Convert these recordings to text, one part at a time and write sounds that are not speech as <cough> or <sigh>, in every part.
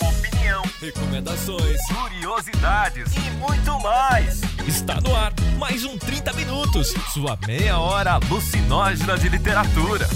Opinião, recomendações, curiosidades e muito mais. Está no ar mais um 30 minutos, sua meia hora alucinógena de literatura.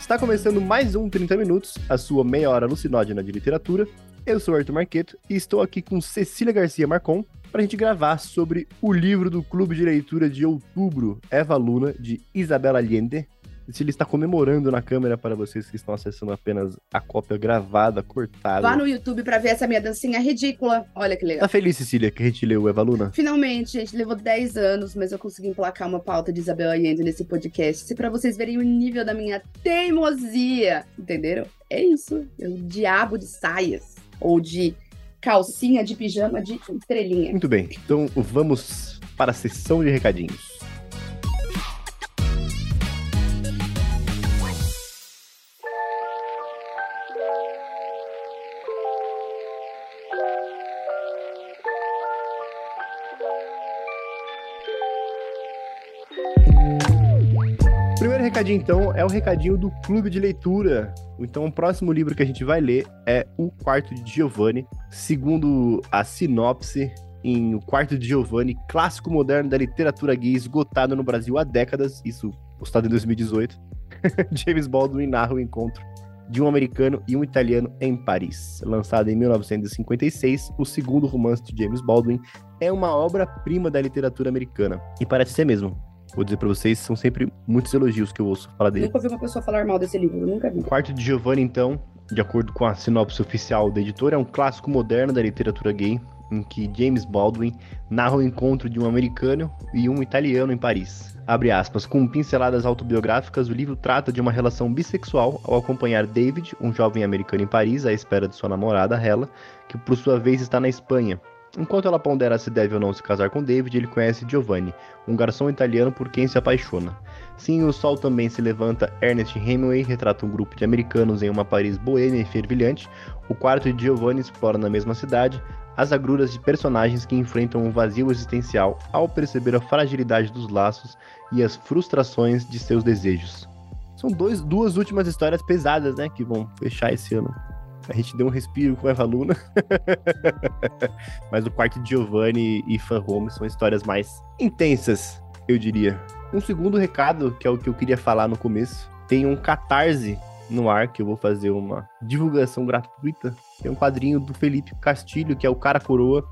Está começando mais um 30 minutos, a sua meia hora alucinógena de literatura. Eu sou Arthur Marqueto e estou aqui com Cecília Garcia Marcon para a gente gravar sobre o livro do Clube de Leitura de Outubro, Eva Luna, de Isabela Allende, se ele está comemorando na câmera para vocês que estão acessando apenas a cópia gravada, cortada. Vá no YouTube para ver essa minha dancinha ridícula. Olha que legal. Tá feliz, Cecília, que a gente leu Eva Luna? Finalmente, gente. Levou 10 anos, mas eu consegui emplacar uma pauta de Isabel Allende nesse podcast. Se para vocês verem o nível da minha teimosia, entenderam? É isso. É o diabo de saias. Ou de calcinha de pijama de estrelinha. Muito bem. Então vamos para a sessão de recadinhos. Recadinho, então, é o recadinho do Clube de Leitura. Então, o próximo livro que a gente vai ler é O Quarto de Giovanni. Segundo a sinopse, em O Quarto de Giovanni, clássico moderno da literatura gay esgotado no Brasil há décadas, isso postado em 2018, <laughs> James Baldwin narra o encontro de um americano e um italiano em Paris. Lançado em 1956, o segundo romance de James Baldwin é uma obra-prima da literatura americana. E parece ser mesmo vou dizer pra vocês, são sempre muitos elogios que eu ouço falar dele. Nunca ouvi uma pessoa falar mal desse livro, nunca vi. O Quarto de Giovanni, então, de acordo com a sinopse oficial da editora, é um clássico moderno da literatura gay, em que James Baldwin narra o encontro de um americano e um italiano em Paris. Abre aspas, com pinceladas autobiográficas, o livro trata de uma relação bissexual ao acompanhar David, um jovem americano em Paris, à espera de sua namorada, Hela, que por sua vez está na Espanha, Enquanto ela pondera se deve ou não se casar com David, ele conhece Giovanni, um garçom italiano por quem se apaixona. Sim, o sol também se levanta. Ernest Hemingway retrata um grupo de americanos em uma Paris boêmia e fervilhante. O quarto de Giovanni explora na mesma cidade as agruras de personagens que enfrentam um vazio existencial ao perceber a fragilidade dos laços e as frustrações de seus desejos. São dois, duas últimas histórias pesadas, né, que vão fechar esse ano. A gente deu um respiro com Eva Luna. <laughs> Mas o quarto de Giovanni e Fan Home são histórias mais intensas, eu diria. Um segundo recado, que é o que eu queria falar no começo, tem um catarse no ar, que eu vou fazer uma divulgação gratuita. Tem um quadrinho do Felipe Castilho, que é o cara coroa.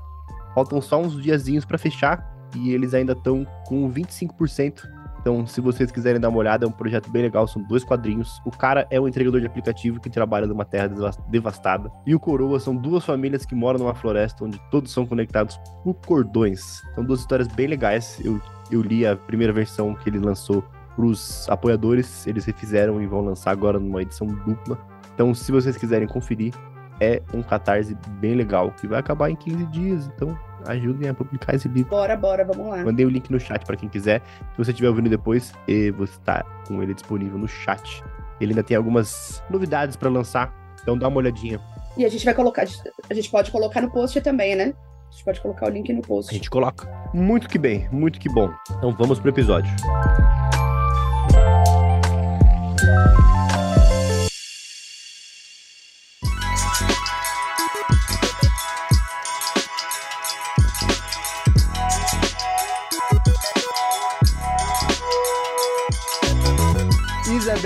Faltam só uns diazinhos para fechar e eles ainda estão com 25% então, se vocês quiserem dar uma olhada, é um projeto bem legal, são dois quadrinhos. O cara é um entregador de aplicativo que trabalha numa terra devastada. E o Coroa são duas famílias que moram numa floresta onde todos são conectados por cordões. São duas histórias bem legais. Eu, eu li a primeira versão que ele lançou para os apoiadores, eles refizeram e vão lançar agora numa edição dupla. Então, se vocês quiserem conferir, é um catarse bem legal, que vai acabar em 15 dias. Então, ajudem a publicar esse livro. Bora, bora, vamos lá. Mandei o link no chat para quem quiser. Se você estiver ouvindo depois, você está com ele disponível no chat. Ele ainda tem algumas novidades para lançar, então dá uma olhadinha. E a gente vai colocar, a gente pode colocar no post também, né? A gente pode colocar o link no post. A gente coloca. Muito que bem, muito que bom. Então vamos pro episódio.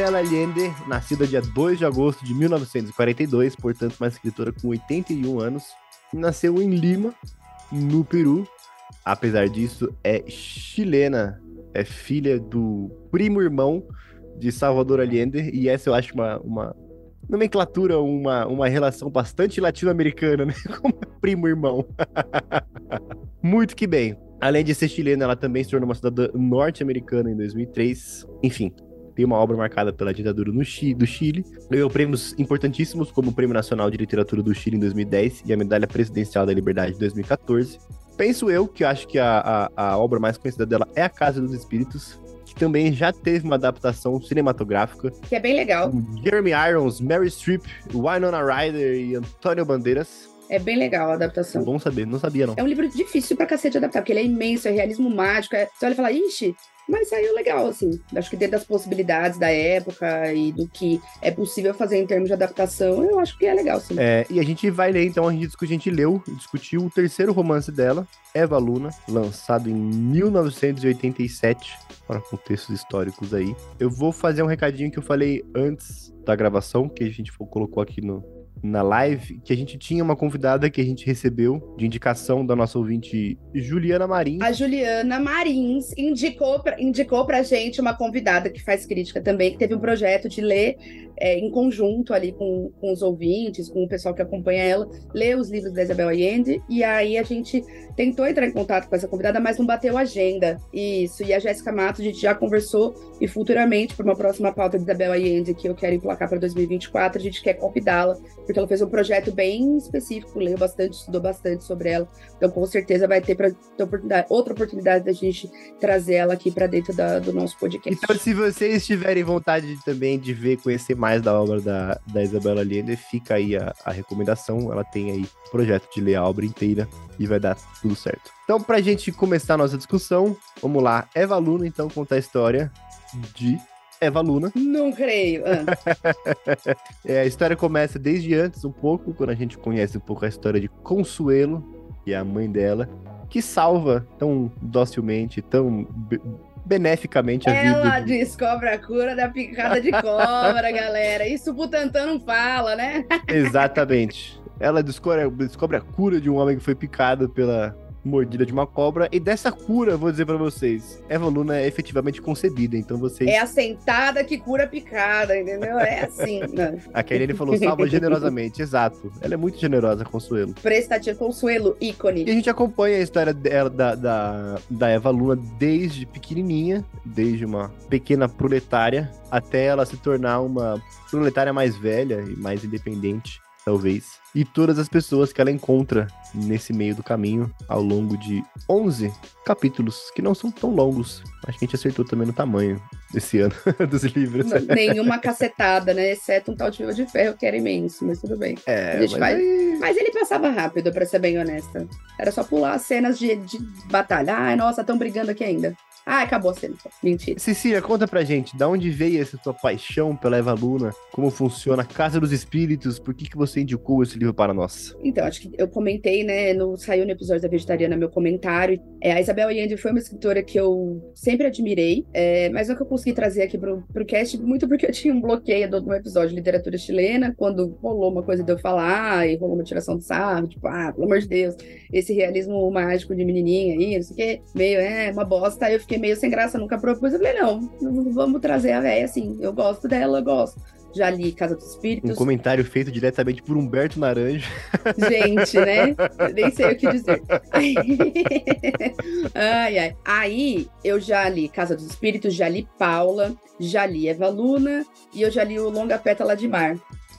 Isabela Allende, nascida dia 2 de agosto de 1942, portanto uma escritora com 81 anos, nasceu em Lima, no Peru. Apesar disso, é chilena, é filha do primo irmão de Salvador Allende, e essa eu acho uma, uma nomenclatura, uma, uma relação bastante latino-americana, né? <laughs> Como primo irmão. <laughs> Muito que bem. Além de ser chilena, ela também se tornou uma cidadã norte-americana em 2003. Enfim, tem uma obra marcada pela ditadura no Chile, do Chile. Ganhou prêmios importantíssimos, como o Prêmio Nacional de Literatura do Chile em 2010 e a Medalha Presidencial da Liberdade em 2014. Penso eu que acho que a, a, a obra mais conhecida dela é A Casa dos Espíritos, que também já teve uma adaptação cinematográfica. Que é bem legal. Jeremy Irons, Mary Streep, Winona Ryder e Antônio Bandeiras. É bem legal a adaptação. Bom saber, não sabia não. É um livro difícil pra cacete de adaptar, porque ele é imenso, é realismo mágico. É... Você olha e fala, ixi, Mas saiu legal, assim. Acho que dentro das possibilidades da época e do que é possível fazer em termos de adaptação, eu acho que é legal, sim. É, e a gente vai ler, então, a gente, a gente leu e discutiu o terceiro romance dela, Eva Luna, lançado em 1987, para contextos históricos aí. Eu vou fazer um recadinho que eu falei antes da gravação, que a gente colocou aqui no, na live que a gente tinha uma convidada que a gente recebeu de indicação da nossa ouvinte Juliana Marins. A Juliana Marins indicou pra, indicou pra gente uma convidada que faz crítica também, que teve um projeto de ler é, em conjunto ali com, com os ouvintes, com o pessoal que acompanha ela, ler os livros da Isabel Allende, e aí a gente tentou entrar em contato com essa convidada, mas não bateu agenda. Isso, e a Jéssica Matos, a gente já conversou, e futuramente, para uma próxima pauta de Isabel Allende, que eu quero emplacar para 2024, a gente quer convidá-la porque ela fez um projeto bem específico, leu bastante, estudou bastante sobre ela. Então, com certeza, vai ter, pra, ter oportunidade, outra oportunidade da gente trazer ela aqui para dentro da, do nosso podcast. Então, se vocês tiverem vontade de, também de ver, conhecer mais da obra da, da Isabela Allende, fica aí a, a recomendação. Ela tem aí projeto de ler a obra inteira e vai dar tudo certo. Então, para a gente começar a nossa discussão, vamos lá. Eva Luna, então, conta a história de Eva Luna. Não creio. Ah. <laughs> é, a história começa desde antes, um pouco, quando a gente conhece um pouco a história de Consuelo, que é a mãe dela, que salva tão docilmente, tão beneficamente a vida. Ela descobre a cura da picada de cobra, galera. Isso o Butantan não fala, né? Exatamente. Ela descobre, descobre a cura de um homem que foi picado pela mordida de uma cobra. E dessa cura, vou dizer para vocês, Eva Luna é efetivamente concebida, então vocês... É a sentada que cura picada, entendeu? É assim. <laughs> Né? a Kelly falou salva generosamente, exato. Ela é muito generosa, Consuelo. Prestativo Consuelo, ícone. E a gente acompanha a história dela, da, da, da Eva Luna desde pequenininha, desde uma pequena proletária, até ela se tornar uma proletária mais velha e mais independente talvez. E todas as pessoas que ela encontra nesse meio do caminho ao longo de 11 capítulos, que não são tão longos. Acho que a gente acertou também no tamanho desse ano <laughs> dos livros. Não, nenhuma cacetada, né? Exceto um tal de Viva de Ferro que era imenso, mas tudo bem. É, mas, vai... aí... mas, ele passava rápido, para ser bem honesta. Era só pular as cenas de, de batalha. Ai, nossa, estão brigando aqui ainda. Ah, acabou a cena. Mentira. Cecília, conta pra gente, da onde veio essa tua paixão pela Eva Luna? Como funciona a Casa dos Espíritos? Por que, que você indicou esse livro para nós? Então, acho que eu comentei, né, no, saiu no episódio da Vegetariana meu comentário. É, a Isabel Allende foi uma escritora que eu sempre admirei, é, mas não que eu consegui trazer aqui pro, pro cast, muito porque eu tinha um bloqueio do, do episódio de literatura chilena, quando rolou uma coisa de eu falar e rolou uma tiração de sarro, tipo, ah, pelo amor de Deus, esse realismo mágico de menininha aí, não sei o quê, meio, é, uma bosta. Aí eu fiquei meio sem graça, nunca propus. Eu falei, não, vamos trazer a véia assim. Eu gosto dela, eu gosto. Já li Casa dos Espíritos. Um comentário feito diretamente por Humberto Naranjo. Gente, né? <laughs> Nem sei o que dizer. <laughs> ai, ai. Aí eu já li Casa dos Espíritos, já li Paula, já li Eva Luna e eu já li o Longa Pétala de Mar,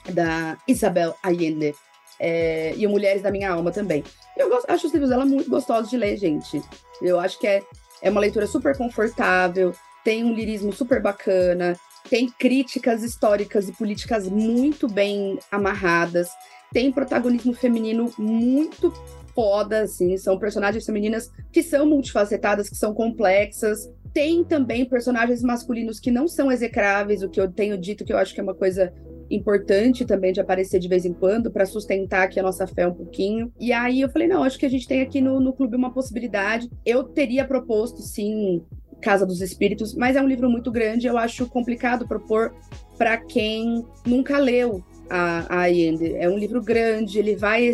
da Isabel Allende. É, e o Mulheres da Minha Alma também. Eu gosto, acho os livros dela muito gostosos de ler, gente. Eu acho que é é uma leitura super confortável, tem um lirismo super bacana, tem críticas históricas e políticas muito bem amarradas, tem protagonismo feminino muito foda, assim, são personagens femininas que são multifacetadas, que são complexas. Tem também personagens masculinos que não são execráveis, o que eu tenho dito que eu acho que é uma coisa importante também de aparecer de vez em quando para sustentar aqui a nossa fé um pouquinho. E aí eu falei, não, acho que a gente tem aqui no, no clube uma possibilidade. Eu teria proposto, sim, Casa dos Espíritos, mas é um livro muito grande, eu acho complicado propor para quem nunca leu a, Allende. É um livro grande, ele vai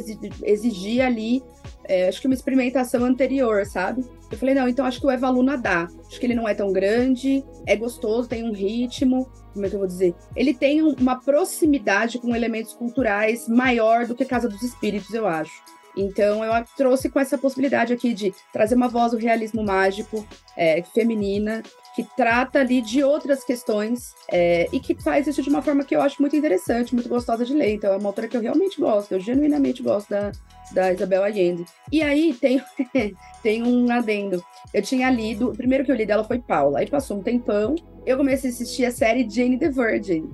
exigir ali, é, acho que uma experimentação anterior, sabe? Eu falei, não, então acho que o Eva Luna dá. Acho que ele não é tão grande, é gostoso, tem um ritmo, como é que eu vou dizer? Ele tem uma proximidade com elementos culturais maior do que Casa dos Espíritos, eu acho. Então eu trouxe com essa possibilidade aqui de trazer uma voz do realismo mágico é, feminina que trata ali de outras questões é, e que faz isso de uma forma que eu acho muito interessante, muito gostosa de ler. Então é uma autora que eu realmente gosto, eu genuinamente gosto da, da Isabel Allende. E aí tem, <laughs> tem um adendo. Eu tinha lido, o primeiro que eu li dela foi Paula, aí passou um tempão, eu comecei a assistir a série Jane the Virgin.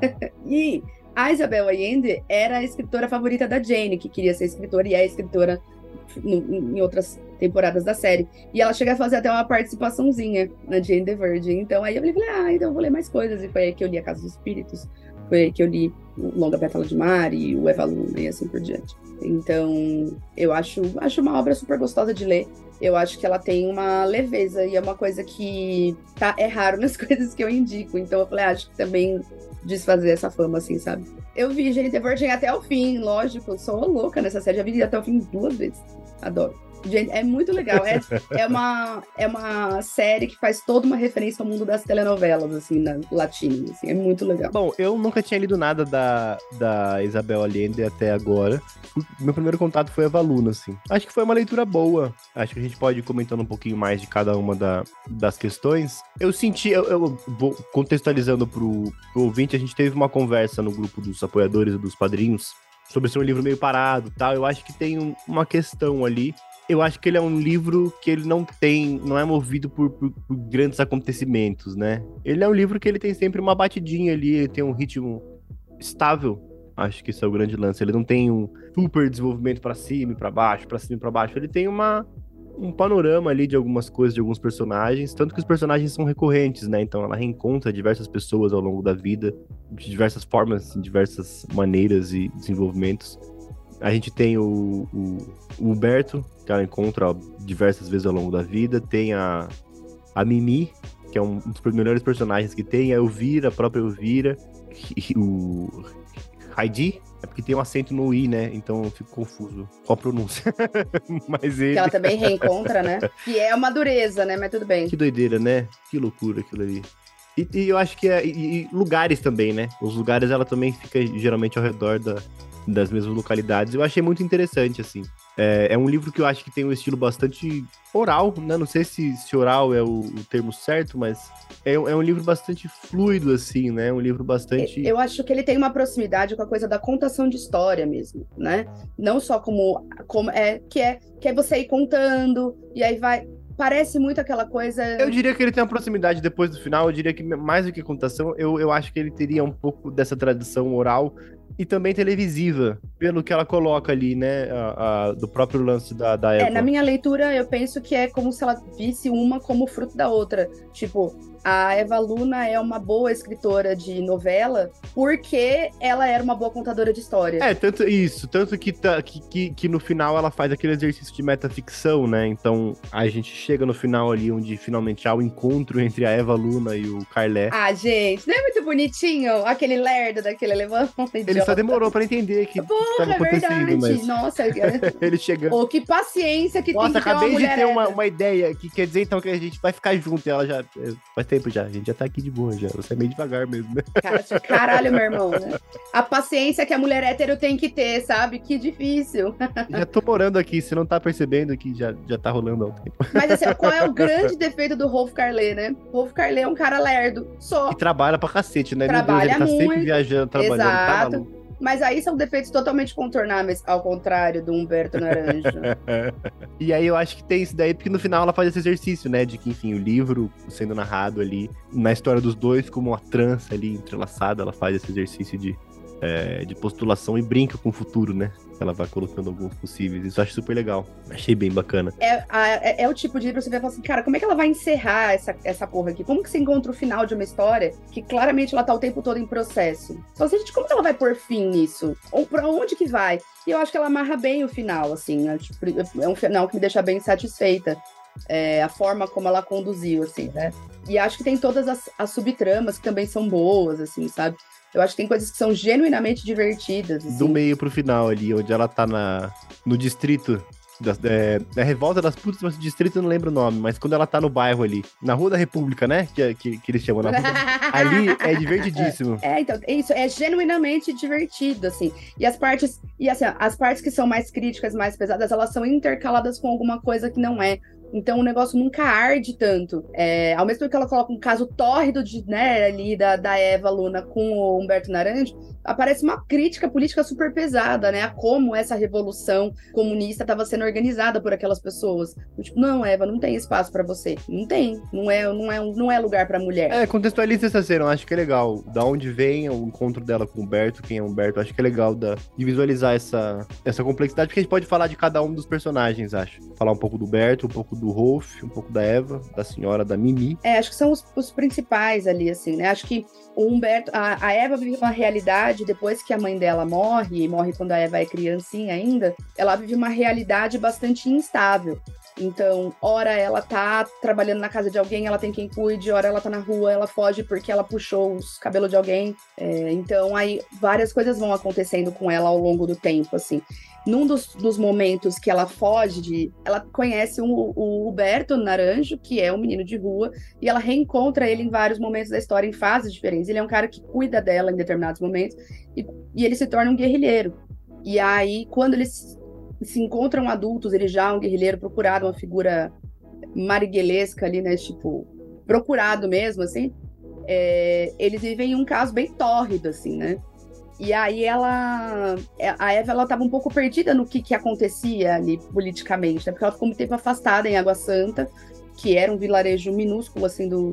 <laughs> e a Isabel Allende era a escritora favorita da Jane, que queria ser escritora e é escritora em outras temporadas da série. E ela chega a fazer até uma participaçãozinha na Jane the Virgin. Então aí eu falei, ah, então eu vou ler mais coisas. E foi aí que eu li A Casa dos Espíritos, foi aí que eu li o Longa Pétala de Mar e o Eva Luna e assim por diante. Então, eu acho, acho uma obra super gostosa de ler. Eu acho que ela tem uma leveza e é uma coisa que tá, é raro nas <laughs> coisas que eu indico. Então eu falei, ah, acho que também desfazer essa fama, assim, sabe? Eu vi The Virgin até o fim, lógico, sou louca nessa série, já vi até o fim duas vezes. Adoro. Gente, é muito legal. É, é, uma, é uma série que faz toda uma referência ao mundo das telenovelas, assim, na latina. Assim, é muito legal. Bom, eu nunca tinha lido nada da, da Isabel Allende até agora. Meu primeiro contato foi a Valuna, assim. Acho que foi uma leitura boa. Acho que a gente pode ir comentando um pouquinho mais de cada uma da, das questões. Eu senti, eu, eu vou contextualizando pro, pro ouvinte, a gente teve uma conversa no grupo dos apoiadores e dos padrinhos sobre ser um livro meio parado tal. Eu acho que tem um, uma questão ali eu acho que ele é um livro que ele não tem, não é movido por, por, por, grandes acontecimentos, né? Ele é um livro que ele tem sempre uma batidinha ali, ele tem um ritmo estável. Acho que isso é o grande lance. Ele não tem um super desenvolvimento para cima e para baixo, para cima e para baixo. Ele tem uma um panorama ali de algumas coisas, de alguns personagens, tanto que os personagens são recorrentes, né? Então ela reencontra diversas pessoas ao longo da vida, de diversas formas, de diversas maneiras e desenvolvimentos. A gente tem o, o, o Huberto, que ela encontra diversas vezes ao longo da vida. Tem a, a Mimi, que é um dos melhores personagens que tem. A Elvira, a própria Elvira. <laughs> O Heidi, é porque tem um acento no I, né? Então eu fico confuso. Qual a pronúncia? <laughs> Mas ele... Que ela também reencontra, né? <laughs> Que é uma dureza, né? Mas tudo bem. Que doideira, né? Que loucura aquilo ali. E, e eu acho que é. E, e lugares também, né? Os lugares ela também fica geralmente ao redor da, das mesmas localidades. Eu achei muito interessante, assim. É, é, um livro que eu acho que tem um estilo bastante oral, né? Não sei se, se oral é o, o termo certo, mas é, é, um livro bastante fluido, assim, né? Um livro bastante. Eu acho que ele tem uma proximidade com a coisa da contação de história mesmo, né? Não só como, como é que é que é você ir contando e aí vai parece muito aquela coisa. Eu diria que ele tem uma proximidade depois do final. Eu diria que mais do que contação, eu, eu acho que ele teria um pouco dessa tradição oral e também televisiva, pelo que ela coloca ali, né? A, a, do próprio lance da, da Eva. É, na minha leitura, eu penso que é como se ela visse uma como fruto da outra. Tipo, a Eva Luna é uma boa escritora de novela porque ela era uma boa contadora de história. É, tanto isso, tanto que, tá, que, que, que, no final ela faz aquele exercício de metaficção, né? Então a gente chega no final ali onde finalmente há o encontro entre a Eva Luna e o Carlé. Ah, gente, não é muito bonitinho aquele lerdo daquele levante? <laughs> Ele só demorou pra entender que Porra, é acontecendo, mas... Nossa, <laughs> ele chegando. Oh, que paciência que Nossa, tem que acabei de ter uma, uma ideia que quer dizer então que a gente vai ficar junto. Ela já vai ter tempo já. A gente já tá aqui de boa já. Você é meio devagar mesmo, né? Cara, caralho, meu irmão, né? A paciência que a mulher hétero tem que ter, sabe? Que difícil. Já tô morando aqui, você não tá percebendo que já, já tá rolando há um tempo. Mas assim, qual é o <laughs> grande defeito do Rolf Carlé, né? Rolf Carlé é um cara lerdo, só. Que trabalha pra cacete, né? Trabalha Deus, ele tá muito. sempre viajando, trabalhando. Exato. Tá. Mas aí são defeitos totalmente contornáveis, ao contrário do Humberto Naranja. <laughs> e aí eu acho que tem isso daí, porque no final ela faz esse exercício, né? De que, enfim, o livro sendo narrado ali, na história dos dois, como uma trança ali entrelaçada, ela faz esse exercício de, é, de postulação e brinca com o futuro, né? Ela vai colocando alguns possíveis. Isso eu acho super legal. Achei bem bacana. É, é, é o tipo de livro que você vai falar assim, cara, como é que ela vai encerrar essa, essa porra aqui? Como que você encontra o final de uma história que claramente ela tá o tempo todo em processo? Então, assim, gente, como ela vai pôr fim nisso? Ou pra onde que vai? E eu acho que ela amarra bem o final, assim. É um final que me deixa bem satisfeita. É, a forma como ela conduziu, assim, né? E acho que tem todas as, as subtramas que também são boas, assim, sabe? Eu acho que tem coisas que são genuinamente divertidas. Assim. Do meio pro final ali, onde ela tá na, no distrito. Da, é, é Revolta das Putas, mas o distrito eu não lembro o nome, mas quando ela tá no bairro ali, na Rua da República, né? Que, que, que eles chamam na rua, <laughs> ali é divertidíssimo. É, então, isso é genuinamente divertido, assim. E as partes, e assim, as partes que são mais críticas, mais pesadas, elas são intercaladas com alguma coisa que não é. Então o negócio nunca arde tanto. É, ao mesmo tempo que ela coloca um caso tórrido de, né, ali da, da Eva Luna com o Humberto Naranjo, aparece uma crítica política super pesada, né? A como essa revolução comunista estava sendo organizada por aquelas pessoas. Tipo, não, Eva, não tem espaço para você. Não tem. Não é, não é, não é lugar para mulher. É, contextualiza essa cena, eu acho que é legal. Da onde vem o encontro dela com o Humberto, quem é o Humberto, acho que é legal da, de visualizar essa, essa complexidade, porque a gente pode falar de cada um dos personagens, acho. Falar um pouco do Humberto, um pouco do Rolf, um pouco da Eva, da senhora, da Mimi. É, acho que são os, os principais ali, assim, né? Acho que o Humberto, a, a Eva vive uma realidade depois que a mãe dela morre, e morre quando a Eva é criancinha ainda, ela vive uma realidade bastante instável. Então, ora ela tá trabalhando na casa de alguém, ela tem quem cuide, ora ela tá na rua, ela foge porque ela puxou os cabelos de alguém. É, então, aí várias coisas vão acontecendo com ela ao longo do tempo, assim. Num dos, dos momentos que ela foge de. Ela conhece o, o Huberto Naranjo, que é um menino de rua, e ela reencontra ele em vários momentos da história, em fases diferentes. Ele é um cara que cuida dela em determinados momentos, e, e ele se torna um guerrilheiro. E aí, quando eles se encontram adultos, ele já é um guerrilheiro procurado, uma figura mariguelesca ali, né? Tipo, procurado mesmo, assim. É, eles vivem um caso bem tórrido, assim, né? E aí ela. A Eva ela tava um pouco perdida no que, que acontecia ali politicamente, né? Porque ela ficou muito tempo afastada em Água Santa, que era um vilarejo minúsculo, assim, do,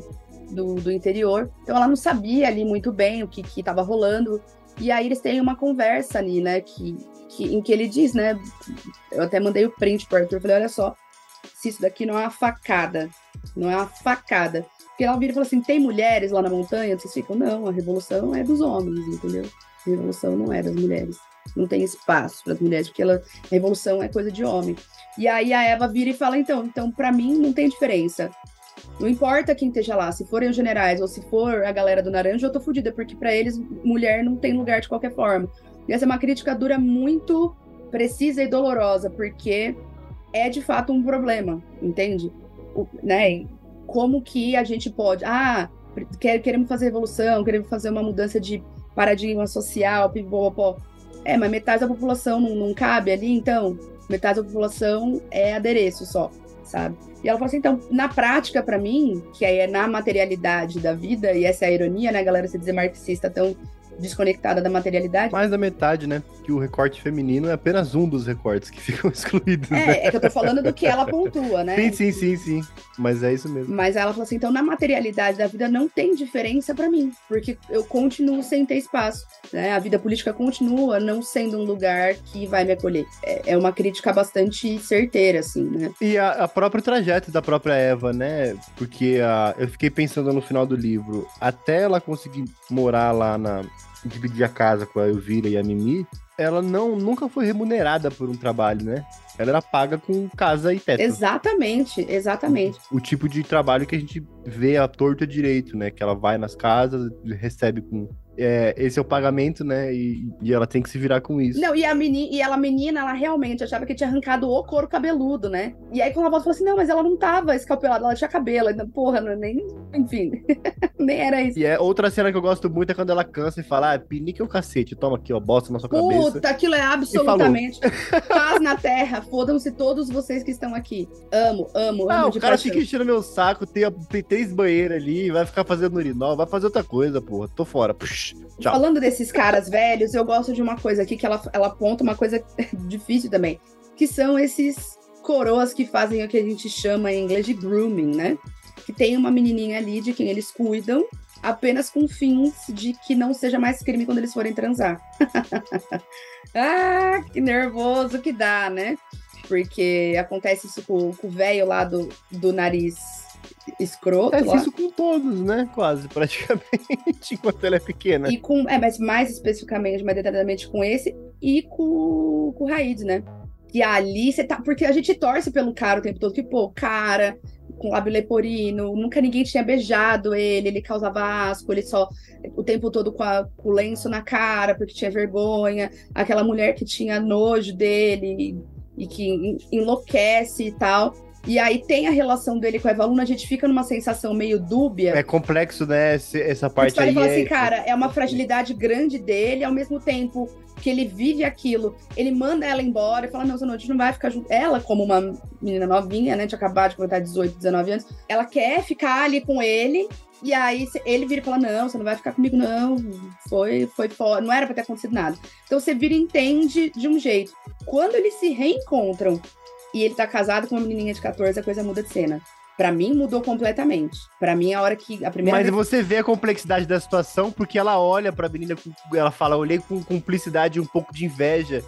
do, do interior. Então ela não sabia ali muito bem o que, que rolando. E aí eles têm uma conversa ali, né? Que, que, em que ele diz, né? Eu até mandei o print pro Arthur, falei, olha só, se isso daqui não é uma facada, não é uma facada. Porque ela vira e fala assim, tem mulheres lá na montanha? Vocês ficam, não, a revolução é dos homens, entendeu? A revolução não é das mulheres. Não tem espaço para as mulheres, porque ela, a revolução é coisa de homem. E aí a Eva vira e fala, então, então para mim não tem diferença. Não importa quem esteja lá, se forem os generais ou se for a galera do Naranja, eu tô fodida, porque para eles mulher não tem lugar de qualquer forma. E essa é uma crítica dura muito precisa e dolorosa, porque é de fato um problema, entende? O, né? Como que a gente pode. Ah, quer, queremos fazer revolução, queremos fazer uma mudança de paradigma social, pipopopó. É, mas metade da população não, não cabe ali, então metade da população é adereço só, sabe? E ela falou assim, então, na prática, para mim, que aí é na materialidade da vida, e essa é a ironia, né, galera, se dizer marxista tão desconectada da materialidade. Mais da metade, né? Que o recorte feminino é apenas um dos recortes que <laughs> ficam excluídos. É, né? é que eu tô falando do que ela pontua, né? Sim, sim, sim, sim. Mas é isso mesmo. Mas ela falou assim: então na materialidade da vida não tem diferença para mim, porque eu continuo sem ter espaço. Né? A vida política continua não sendo um lugar que vai me acolher. É, é uma crítica bastante certeira, assim, né? E a, a própria trajeto da própria Eva, né? Porque a, eu fiquei pensando no final do livro, até ela conseguir morar lá na, dividir a casa com a Elvira e a Mimi, ela não nunca foi remunerada por um trabalho, né? Ela era paga com casa e teto. Exatamente, exatamente. O, o tipo de trabalho que a gente vê a torta direito, né? Que ela vai nas casas, recebe com é, esse é o pagamento, né? E, e, ela tem que se virar com isso. Não, e a menina, e ela menina, ela realmente achava que tinha arrancado o couro cabeludo, né? E aí quando a volta falou assim, não, mas ela não tava escalpelada, ela tinha cabelo. Então, porra, não, nem, enfim, <laughs> nem era isso. E é outra cena que eu gosto muito é quando ela cansa e fala, ah, pinique é o cacete, toma aqui, ó, bosta na sua Puta, cabeça. Puta, aquilo é absolutamente paz na terra, fodam-se todos vocês que estão aqui. Amo, amo, ah, amo o cara fica enchendo meu saco, tem, tem três banheiros ali, vai ficar fazendo urinol, vai fazer outra coisa, porra, tô fora. Puxa. Tchau. Falando desses caras velhos, eu gosto de uma coisa aqui que ela, ela aponta uma coisa <laughs> difícil também, que são esses coroas que fazem o que a gente chama em inglês de grooming, né? Que tem uma menininha ali de quem eles cuidam, apenas com fins de que não seja mais crime quando eles forem transar. <laughs> ah, que nervoso que dá, né? Porque acontece isso com, com o velho lá do, do nariz escroto. É isso com todos, né? Quase, praticamente, <laughs> enquanto ela é pequena. E com, é, mas mais especificamente, mais detalhadamente com esse e com, com o Raid, né? E ali você tá. Porque a gente torce pelo cara o tempo todo, que, pô, cara, com lábio leporino, nunca ninguém tinha beijado ele, ele causava asco, ele só o tempo todo com, a, com o lenço na cara, porque tinha vergonha, aquela mulher que tinha nojo dele e que enlouquece e tal. E aí tem a relação dele com a Eva Luna, a gente fica numa sensação meio dúbia. É complexo, né? Essa parte aí. fala é- assim, cara, é uma fragilidade grande dele, ao mesmo tempo que ele vive aquilo, ele manda ela embora e fala: Não, a gente não vai ficar junto. Ela, como uma menina novinha, né, de acabar de completar 18, 19 anos, ela quer ficar ali com ele. E aí ele vira e fala: Não, você não vai ficar comigo, não. Foi, foi fora, não era pra ter acontecido nada. Então você vira e entende de um jeito. Quando eles se reencontram e ele tá casado com uma menininha de 14, a coisa muda de cena. Pra mim, mudou completamente. Pra mim, a hora que. A primeira Mas vez você vê a complexidade da situação, porque ela olha pra menina, com- ela fala, olhei com cumplicidade e um pouco de inveja.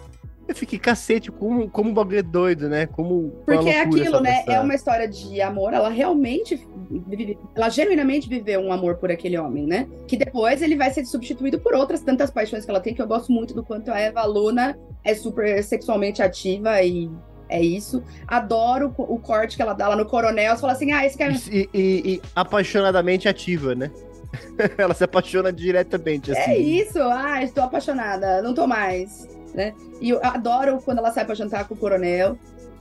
Eu fiquei, cacete, como, como um bagulho é doido, né? Como. Porque é aquilo, né? É uma história de amor. Ela realmente. vive- Ela genuinamente viveu um amor por aquele homem, né? Que depois ele vai ser substituído por outras tantas paixões que ela tem, que eu gosto muito do quanto a Eva Luna é super sexualmente ativa e. É isso. Adoro o corte que ela dá lá no Coronel. Você fala assim: ah, esse cara. E, e- e apaixonadamente ativa, né? <laughs> ela se apaixona diretamente, assim. É isso. Ah, estou apaixonada. Não tô mais. Né? E eu adoro quando ela sai pra jantar com o Coronel.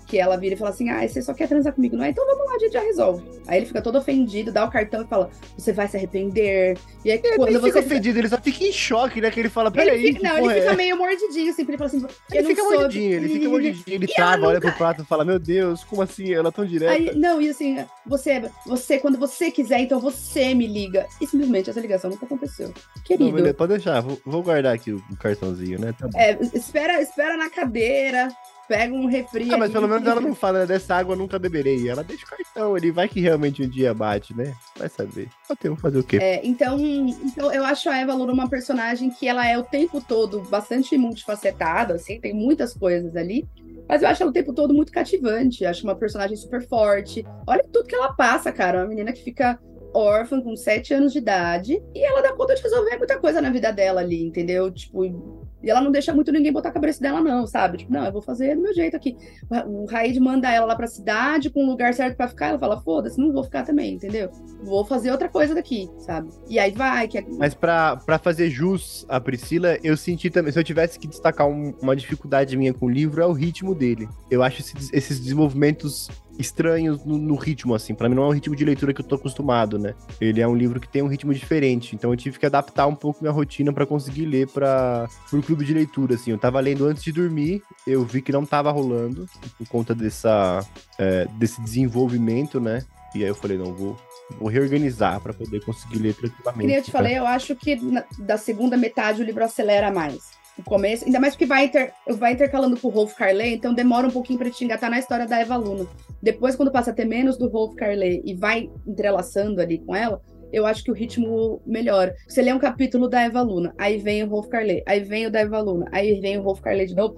Que ela vira e fala assim: Ah, você só quer transar comigo, não é? Então vamos lá, a gente já resolve. Aí ele fica todo ofendido, dá o cartão e fala: Você vai se arrepender. E aí, Ele quando nem fica você. ofendido, ele só fica em choque, né? Que ele fala, Ele peraí, fica, que não, ele porra é fica meio mordidinho, assim, ele fala assim: Ele não fica sou- mordidinho, ele fica <laughs> mordidinho, ele trava, ela olha nunca- pro prato e fala, meu Deus, como assim? Ela é tão direta. Aí, não, e assim, você, você, quando você quiser, então você me liga. E simplesmente essa ligação nunca aconteceu. Não, Querido, beleza, pode deixar, vou, vou guardar aqui o, cartãozinho, né? Tá é, espera, espera na cadeira, pega um refri. Ah, mas pelo menos ela não fala, né? Dessa água eu nunca beberei. Ela deixa o cartão, ele vai que realmente um dia bate, né? Vai saber. Eu tenho que fazer o quê? É, então, então, eu acho a Eva Luna uma personagem que ela é o tempo todo bastante multifacetada, assim, tem muitas coisas ali. Mas eu acho ela o tempo todo muito cativante. Acho uma personagem super forte. Olha tudo que ela passa, cara. Uma menina que fica órfã com 7 anos de idade e ela dá conta de resolver muita coisa na vida dela ali, entendeu? Tipo, e ela não deixa muito ninguém botar a cabeça dela, não, sabe? Tipo, não, eu vou fazer do meu jeito aqui. O Raid manda ela lá pra cidade com um lugar certo pra ficar. Ela fala, foda-se, não vou ficar também, entendeu? Vou fazer outra coisa daqui, sabe? E aí vai, que é... Mas pra, fazer jus à Priscila, eu senti também. Se eu tivesse que destacar um- uma dificuldade minha com o livro, é o ritmo dele. Eu acho esse- esses desenvolvimentos estranhos no, no ritmo, assim. Pra mim não é um ritmo de leitura que eu tô acostumado, né? Ele é um livro que tem um ritmo diferente. Então eu tive que adaptar um pouco minha rotina pra conseguir ler para pro clube de leitura, assim. Eu tava lendo antes de dormir, eu vi que não tava rolando por conta dessa, é, desse desenvolvimento, né? E aí eu falei, não, vou, vou reorganizar pra poder conseguir ler tranquilamente. Que nem eu te tá? falei, eu acho que na- da segunda metade o livro acelera mais. O começo, ainda mais porque vai, inter, vai intercalando com o Rolf Carley, então demora um pouquinho pra te engatar na história da Eva Luna. Depois, quando passa a ter menos do Rolf Carley e vai entrelaçando ali com ela, eu acho que o ritmo melhora. Você lê um capítulo da Eva Luna, aí vem o Rolf Carley, aí vem o da Eva Luna, aí vem o Rolf Carley de novo.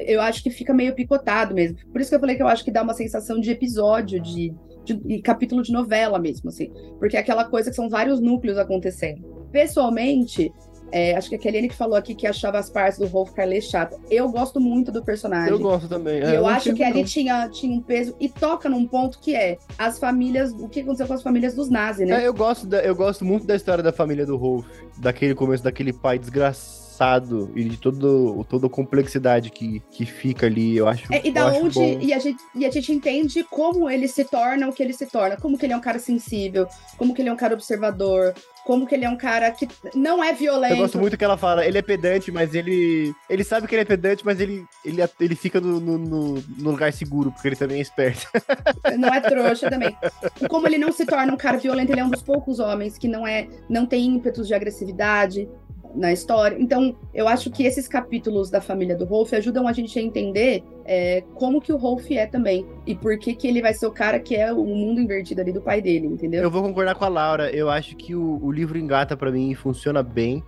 Eu acho que fica meio picotado mesmo. Por isso que eu falei que eu acho que dá uma sensação de episódio, de, de, de capítulo de novela mesmo, assim. Porque é aquela coisa que são vários núcleos acontecendo. Pessoalmente, é, acho que a Kelly que falou aqui que achava as partes do Rolf Carley chata. Eu gosto muito do personagem. Eu gosto também. E é, eu acho que ali tinha, tinha um peso e toca num ponto que é as famílias, o que aconteceu com as famílias dos nazis, né? É, eu gosto, da- eu gosto muito da história da família do Rolf, daquele começo daquele pai desgraçado e de todo, toda a complexidade que, que fica ali. Eu acho. É, e da onde e a, gente, e a gente entende como ele se torna o que ele se torna, como que ele é um cara sensível, como que ele é um cara observador, como que ele é um cara que não é violento. Eu gosto muito que ela fala, ele é pedante, mas ele. Ele sabe que ele é pedante, mas ele, ele, ele fica no, no, no- no lugar seguro, porque ele também é esperto. <laughs> não é trouxa também. E como ele não se torna um cara violento, ele é um dos poucos homens que não é, não tem ímpetos de agressividade na história. Então, eu acho que esses capítulos da família do Rolf ajudam a gente a entender é, como que o Rolf é também e por que que ele vai ser o cara que é o mundo invertido ali do pai dele, entendeu? Eu vou concordar com a Laura. Eu acho que o, o livro engata pra mim e funciona bem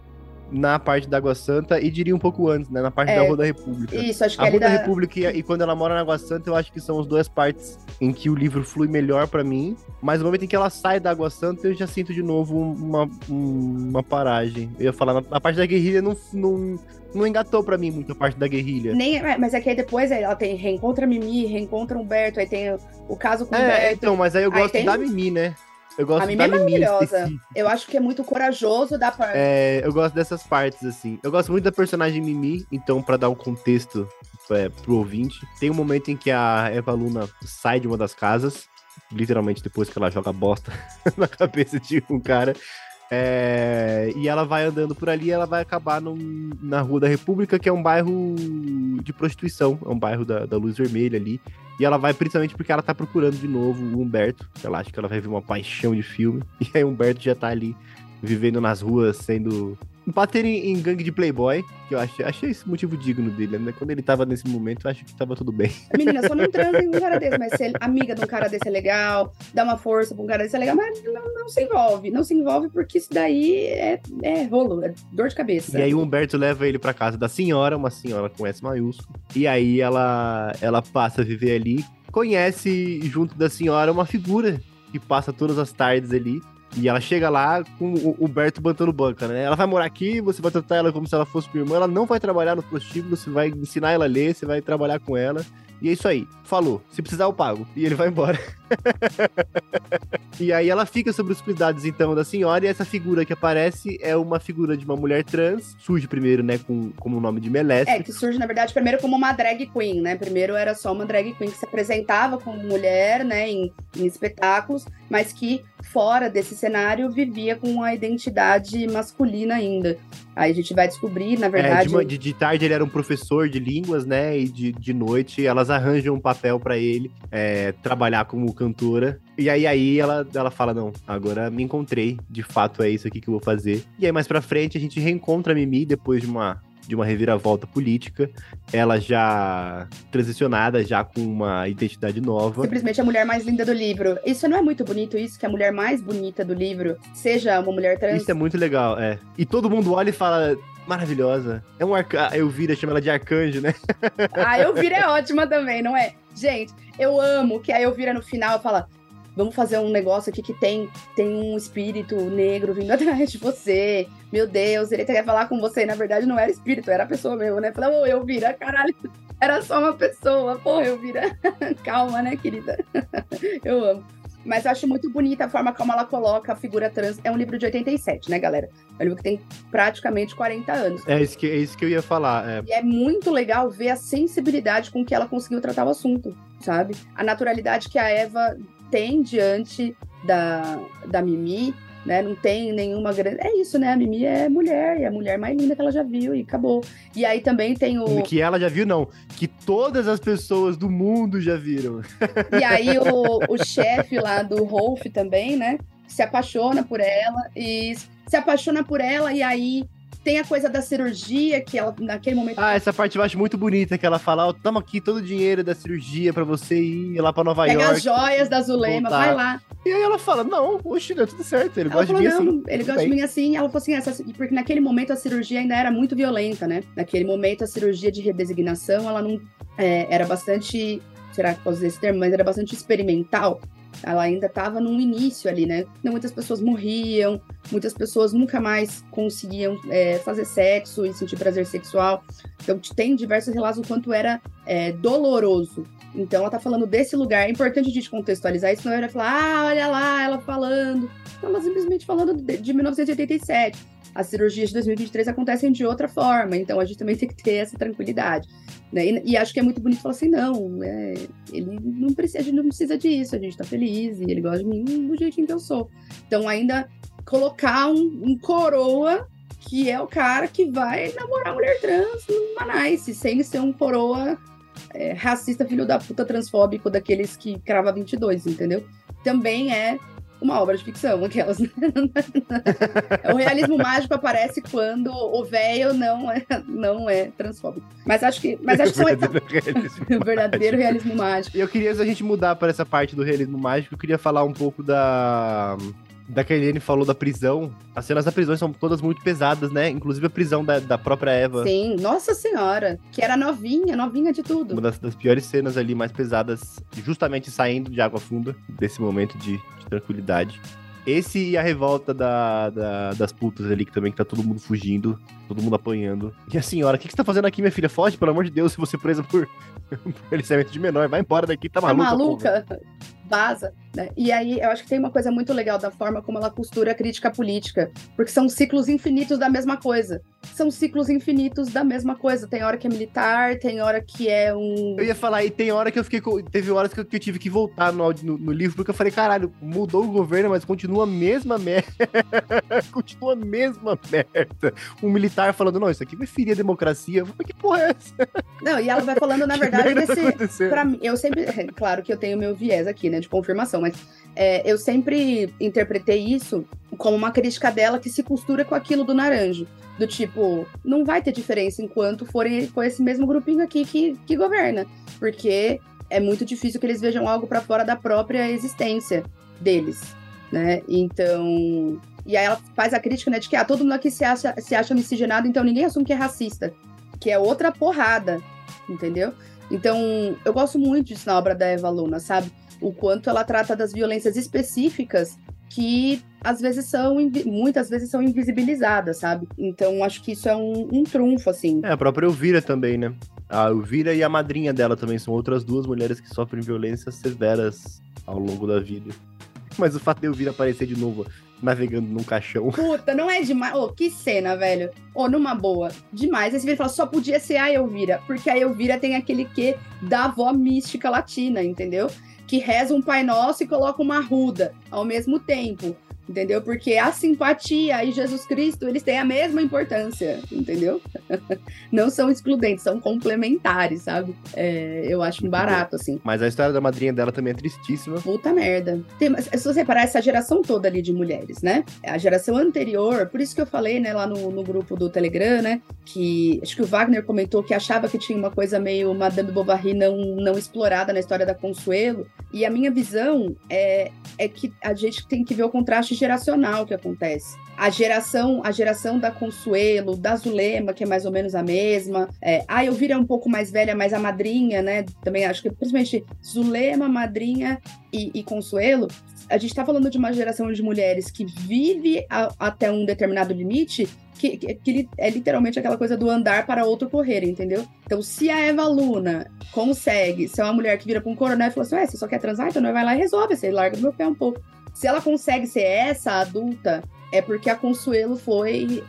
na parte da Água Santa e diria um pouco antes, né? Na parte É. da Rua da República. Isso, acho que A ali Rua da dá... República e, e quando ela mora na Água Santa, eu acho que são as duas partes em que o livro flui melhor pra mim. Mas no momento em que ela sai da Água Santa, eu já sinto de novo uma, um- uma paragem. Eu ia falar, na, parte da guerrilha não, não, não engatou pra mim muito a parte da guerrilha. Nem, é, mas é que aí depois ela tem reencontra Mimi, reencontra Humberto, aí tem o, o caso com o É, Humberto. então, mas aí eu Aí gosto tem- da Mimi, né? Eu gosto A Mimi da é maravilhosa. Eu acho que é muito corajoso da parte. É, eu gosto dessas partes, assim. Eu gosto muito da personagem Mimi, então, pra dar um contexto é, pro ouvinte. Tem um momento em que a Eva Luna sai de uma das casas, literalmente depois que ela joga bosta <laughs> na cabeça de um cara. É, e ela vai andando por ali, ela vai acabar num, na Rua da República, que é um bairro de prostituição, é um bairro da, da luz vermelha ali. E ela vai principalmente porque ela tá procurando de novo o Humberto. Ela acha que ela vai ver uma paixão de filme. <laughs> E aí Humberto já tá ali vivendo nas ruas, sendo bater em, em, gangue de playboy, que eu achei, achei esse motivo digno dele, né? Quando ele tava nesse momento, eu acho que tava tudo bem. <laughs> Menina, só não transa em um cara desse, mas se amiga de um cara desse é legal, dá uma força pra um cara desse é legal, mas não, não se envolve. Não se envolve porque isso daí é, é rolo, é dor de cabeça. E aí o Humberto leva ele pra casa da senhora, uma senhora com S maiúsculo, e aí ela, ela passa a viver ali, conhece junto da senhora uma figura que passa todas as tardes ali, e ela chega lá com o Humberto bantando banca, né? Ela vai morar aqui, você vai tratar ela como se ela fosse sua irmã, ela não vai trabalhar no prostíbulo, você vai ensinar ela a ler, você vai trabalhar com ela. E é isso aí. Falou. Se precisar, eu pago. E ele vai embora. <laughs> <laughs> e aí ela fica sobre os cuidados, então, da senhora. E essa figura que aparece é uma figura de uma mulher trans. Surge primeiro, né, com, como o nome de Melessa. É, que surge, na verdade, primeiro como uma drag queen, né? Primeiro era só uma drag queen que se apresentava como mulher, né, em, em espetáculos, mas que fora desse cenário vivia com uma identidade masculina ainda. Aí a gente vai descobrir, na verdade. É, de, de, tarde ele era um professor de línguas, né? E de, de noite elas arranjam um papel para ele é, trabalhar como cantora. E aí, aí ela, ela fala: Não, agora me encontrei, de fato é isso aqui que eu vou fazer. E aí, mais pra frente, a gente reencontra a Mimi depois de uma de uma reviravolta política, ela já transicionada, já com uma identidade nova. Simplesmente a mulher mais linda do livro. Isso não é muito bonito, isso, que a mulher mais bonita do livro seja uma mulher trans? Isso é muito legal, é. E todo mundo olha e fala, maravilhosa. É um arca... A Elvira chama ela de arcanjo, né? a Elvira é ótima também, não é? Gente, eu amo que a Elvira no final fala: vamos fazer um negócio aqui que tem, tem um espírito negro vindo <laughs> atrás de você. Meu Deus, ele quer falar com você. E, na verdade, não era espírito, era a pessoa mesmo, né? Falei, ô, eu vira, caralho. Era só uma pessoa. Porra, eu vira. <laughs> Calma, né, querida? <laughs> eu amo. Mas eu acho muito bonita a forma como ela coloca a figura trans. É um livro de 87, né, galera? É um livro que tem praticamente 40 anos. É isso que, é isso que eu ia falar. É. E é muito legal ver a sensibilidade com que ela conseguiu tratar o assunto, sabe? A naturalidade que a Eva tem diante da, da Mimi, né? Não tem nenhuma grande. É isso, né? A Mimi é mulher, e é a mulher mais linda que ela já viu, e acabou. E aí também tem o. Que ela já viu, não. Que todas as pessoas do mundo já viram. E aí o, o chefe lá do Rolf também, né? Se apaixona por ela e se apaixona por ela, e aí tem a coisa da cirurgia, que ela, naquele momento. Ah, essa parte eu acho muito bonita, que ela fala: Ó, oh, toma aqui todo o dinheiro da cirurgia pra você ir lá pra Nova Pega York. Pega as joias da Zulema, voltar. vai lá. E aí ela fala: Não, oxe, deu tudo certo. Ele ela gosta falou, de mim assim. Ele gosta bem. de mim assim. Ela falou assim: essa, porque naquele momento a cirurgia ainda era muito violenta, né? Naquele momento a cirurgia de redesignação, ela não. É, era bastante. Será que posso dizer esse termo? Mas era bastante experimental ela ainda estava no início ali, né? Muitas pessoas morriam, muitas pessoas nunca mais conseguiam é, fazer sexo e sentir prazer sexual. Então, tem diversos relatos do quanto era é, doloroso. Então, ela tá falando desse lugar. É importante a gente contextualizar isso, senão ela vai falar, ah, olha lá, ela falando. Ela simplesmente falando de, de 1987 as cirurgias de 2023 acontecem de outra forma, então a gente também <laughs> tem que ter essa tranquilidade. Né? E, e, acho que é muito bonito falar assim, não, é, ele não precisa, a gente não precisa disso, a gente tá feliz e ele gosta de mim do jeitinho que eu sou. Então ainda colocar um, um coroa que é o cara que vai namorar mulher trans numa nice, sem ser um coroa é, racista, filho da puta, transfóbico, daqueles que crava 22, entendeu? Também é uma obra de ficção, aquelas. Né? o <laughs> realismo mágico aparece quando o velho não é, não é transfóbico. Mas acho que, mas acho que são verdadeiro, realismo, o <laughs> verdadeiro realismo mágico. Eu queria, se a gente mudar para essa parte do realismo mágico, eu queria falar um pouco da da que a falou da prisão, as cenas da prisão são todas muito pesadas, né? Inclusive a prisão da, da própria Eva. Sim, nossa senhora, que era novinha, novinha de tudo. Uma das, das piores cenas ali, mais pesadas, justamente saindo de água funda, desse momento de, de tranquilidade. Esse e a revolta da, da, das putas ali, que também que tá todo mundo fugindo, todo mundo apanhando. E a senhora, o que, que você tá fazendo aqui, minha filha? Foge, pelo amor de Deus, se você presa por, <laughs> por aliciamento de menor. Vai embora daqui, tá maluca. Tá maluca? Vaza. Né? E aí eu acho que tem uma coisa muito legal da forma como ela costura a crítica política, porque são ciclos infinitos da mesma coisa. São ciclos infinitos da mesma coisa. Tem hora que é militar, tem hora que é um. Eu ia falar, e tem hora que eu fiquei. Teve horas que eu, que eu tive que voltar no, no, no, livro, porque eu falei, caralho, mudou o governo, mas continua a mesma merda. <laughs> continua a mesma merda. Um militar falando, não, isso aqui vai ferir a democracia. Eu falei, que porra é essa? Não, e ela vai falando, na <laughs> verdade, desse. Pra mim, eu sempre. É, claro que eu tenho meu viés aqui, né, de confirmação, mas é, eu sempre interpretei isso como uma crítica dela que se costura com aquilo do Naranjo. Do tipo, não vai ter diferença enquanto forem com esse mesmo grupinho aqui que, que governa. Porque é muito difícil que eles vejam algo para fora da própria existência deles, né? Então. E aí ela faz a crítica, né, de que ah, todo mundo aqui se acha, se acha miscigenado, então ninguém assume que é racista. Que é outra porrada, entendeu? Então, eu gosto muito disso na obra da Eva Luna, sabe? O quanto ela trata das violências específicas que às vezes são, muitas vezes são invisibilizadas, sabe? Então acho que isso é um, um trunfo, assim. É, a própria Elvira também, né? A Elvira e a madrinha dela também são outras duas mulheres que sofrem violências severas ao longo da vida. Mas o fato de Elvira aparecer de novo navegando num caixão. Puta, não é demais. Ô, oh, que cena, velho. Ô, oh, numa boa. Demais. Aí você vira e fala, só podia ser a Elvira. Porque a Elvira tem aquele quê da avó mística latina, entendeu? Que reza um Pai Nosso e coloca uma ruda ao mesmo tempo entendeu? Porque a simpatia e Jesus Cristo, eles têm a mesma importância, entendeu? <laughs> Não são excludentes, são complementares, sabe? É, eu acho um barato, assim. Mas a história da madrinha dela também é tristíssima. Puta merda. Tem, se você reparar, essa geração toda ali de mulheres, né? A geração anterior, por isso que eu falei, né, lá no, no grupo do Telegram, né, que acho que o Wagner comentou que achava que tinha uma coisa meio Madame Bovary não, não explorada na história da Consuelo, e a minha visão é, é que a gente tem que ver o contraste geracional que acontece. A geração, a geração da Consuelo, da Zulema, que é mais ou menos a mesma. É, a Elvira é um pouco mais velha, mas a madrinha, né? Também acho que principalmente Zulema, madrinha e, e Consuelo. A gente está falando de uma geração de mulheres que vive a, até um determinado limite que, que, que, é literalmente aquela coisa do andar para outro correr, entendeu? Então, se a Eva Luna consegue ser uma mulher que vira para um coronel e fala assim: Ué, você só quer transar? Então vai lá e resolve, você larga do meu pé um pouco. Se ela consegue ser essa adulta é porque a Consuelo foi.